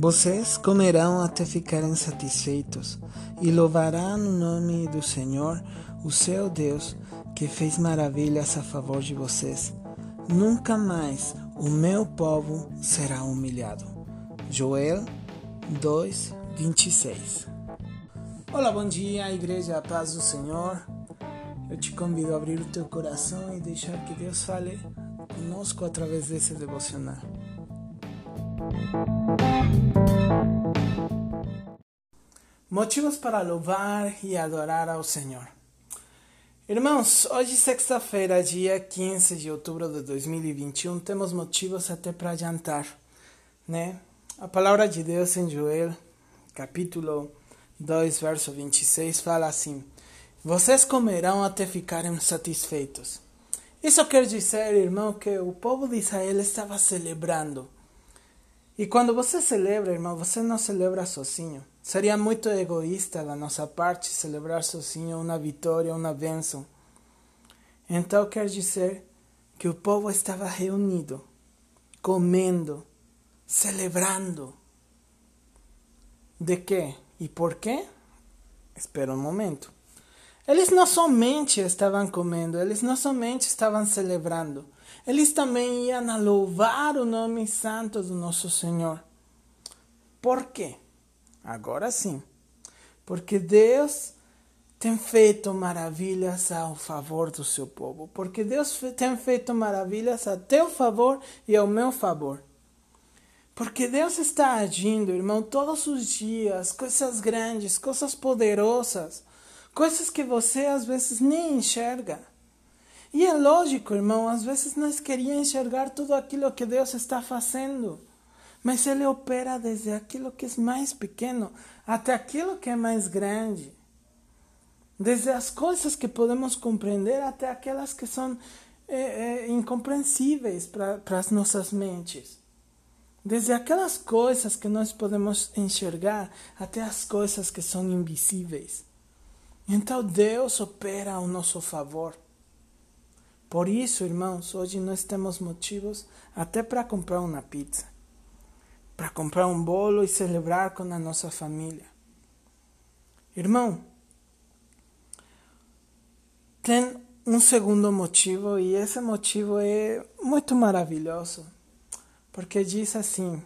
Vocês comerão até ficarem satisfeitos e louvarão o nome do Senhor, o seu Deus, que fez maravilhas a favor de vocês. Nunca mais o meu povo será humilhado. Joel 2, 26 Olá, bom dia, Igreja, paz do Senhor. Eu te convido a abrir o teu coração e deixar que Deus fale conosco através desse devocional. Motivos para louvar e adorar ao Senhor. Irmãos, hoje, sexta-feira, dia 15 de outubro de 2021, temos motivos até para jantar, né? A palavra de Deus em Joel, capítulo 2, verso 26, fala assim: Vocês comerão até ficarem satisfeitos. Isso quer dizer, irmão, que o povo de Israel estava celebrando e quando você celebra, irmão, você não celebra sozinho. Seria muito egoísta da nossa parte celebrar sozinho uma vitória, uma bênção. Então quer dizer que o povo estava reunido, comendo, celebrando. De quê e por quê? Espera um momento. Eles não somente estavam comendo, eles não somente estavam celebrando, eles também iam louvar o nome santo do nosso Senhor. Por quê? Agora sim. Porque Deus tem feito maravilhas ao favor do seu povo. Porque Deus tem feito maravilhas a teu favor e ao meu favor. Porque Deus está agindo, irmão, todos os dias, coisas grandes, coisas poderosas, coisas que você às vezes nem enxerga. E é lógico, irmão, às vezes nós queríamos enxergar tudo aquilo que Deus está fazendo. Mas Ele opera desde aquilo que é mais pequeno até aquilo que é mais grande. Desde as coisas que podemos compreender até aquelas que são é, é, incompreensíveis para as nossas mentes. Desde aquelas coisas que nós podemos enxergar até as coisas que são invisíveis. Então Deus opera ao nosso favor. Por isso, irmãos, hoje nós temos motivos até para comprar uma pizza, para comprar um bolo e celebrar com a nossa família. Irmão, tem um segundo motivo e esse motivo é muito maravilhoso, porque diz assim: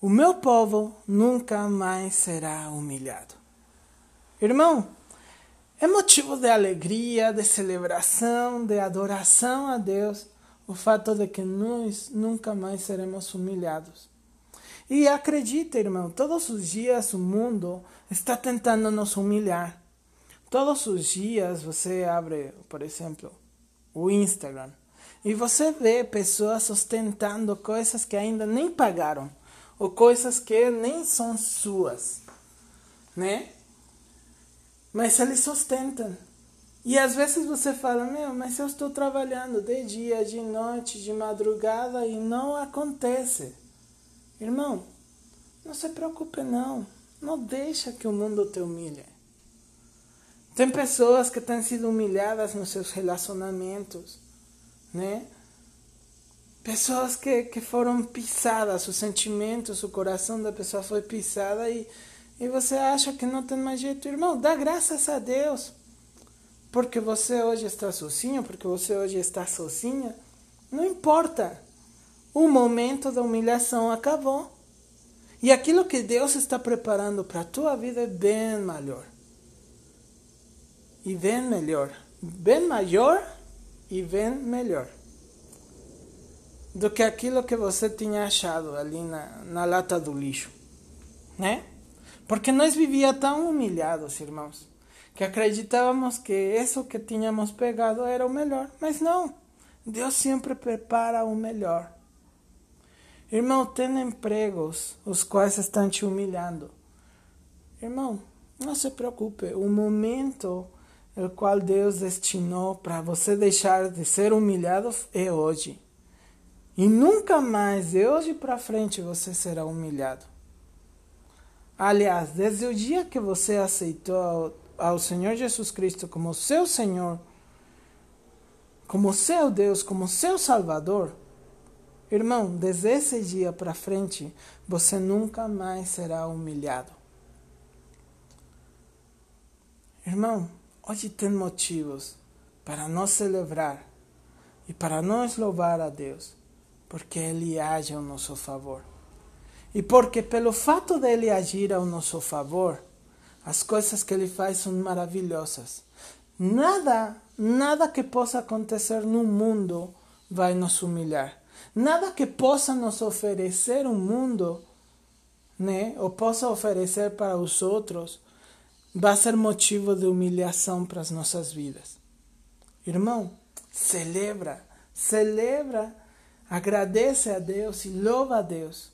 O meu povo nunca mais será humilhado. Irmão, é motivo de alegria, de celebração, de adoração a Deus o fato de que nós nunca mais seremos humilhados. E acredita, irmão, todos os dias o mundo está tentando nos humilhar. Todos os dias você abre, por exemplo, o Instagram e você vê pessoas ostentando coisas que ainda nem pagaram ou coisas que nem são suas, né? Mas eles sustentam. E às vezes você fala, meu, mas eu estou trabalhando de dia, de noite, de madrugada e não acontece. Irmão, não se preocupe não. Não deixa que o mundo te humilhe. Tem pessoas que têm sido humilhadas nos seus relacionamentos, né? Pessoas que, que foram pisadas, os sentimentos, o coração da pessoa foi pisada e e você acha que não tem mais jeito, irmão, dá graças a Deus. Porque você hoje está sozinho, porque você hoje está sozinha, não importa. O momento da humilhação acabou. E aquilo que Deus está preparando para a tua vida é bem melhor. E bem melhor. Bem maior e bem melhor. Do que aquilo que você tinha achado ali na, na lata do lixo. Né? Porque nós vivia tão humilhados, irmãos, que acreditávamos que isso que tínhamos pegado era o melhor. Mas não, Deus sempre prepara o melhor. Irmão, tem empregos os quais estão te humilhando. Irmão, não se preocupe, o momento o qual Deus destinou para você deixar de ser humilhado é hoje. E nunca mais, de hoje para frente, você será humilhado. Aliás, desde o dia que você aceitou ao Senhor Jesus Cristo como seu Senhor, como seu Deus, como seu Salvador, Irmão, desde esse dia para frente, você nunca mais será humilhado. Irmão, hoje tem motivos para nós celebrar e para nós louvar a Deus, porque Ele age ao nosso favor. E porque pelo fato dele agir ao nosso favor, as coisas que ele faz são maravilhosas. Nada, nada que possa acontecer no mundo vai nos humilhar. Nada que possa nos oferecer um mundo, né, ou possa oferecer para os outros, vai ser motivo de humilhação para as nossas vidas. Irmão, celebra, celebra, agradece a Deus e louva a Deus,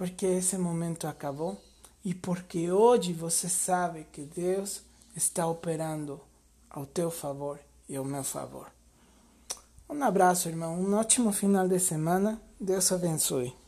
porque esse momento acabou e porque hoje você sabe que Deus está operando ao teu favor e ao meu favor. Um abraço, irmão. Um ótimo final de semana. Deus abençoe.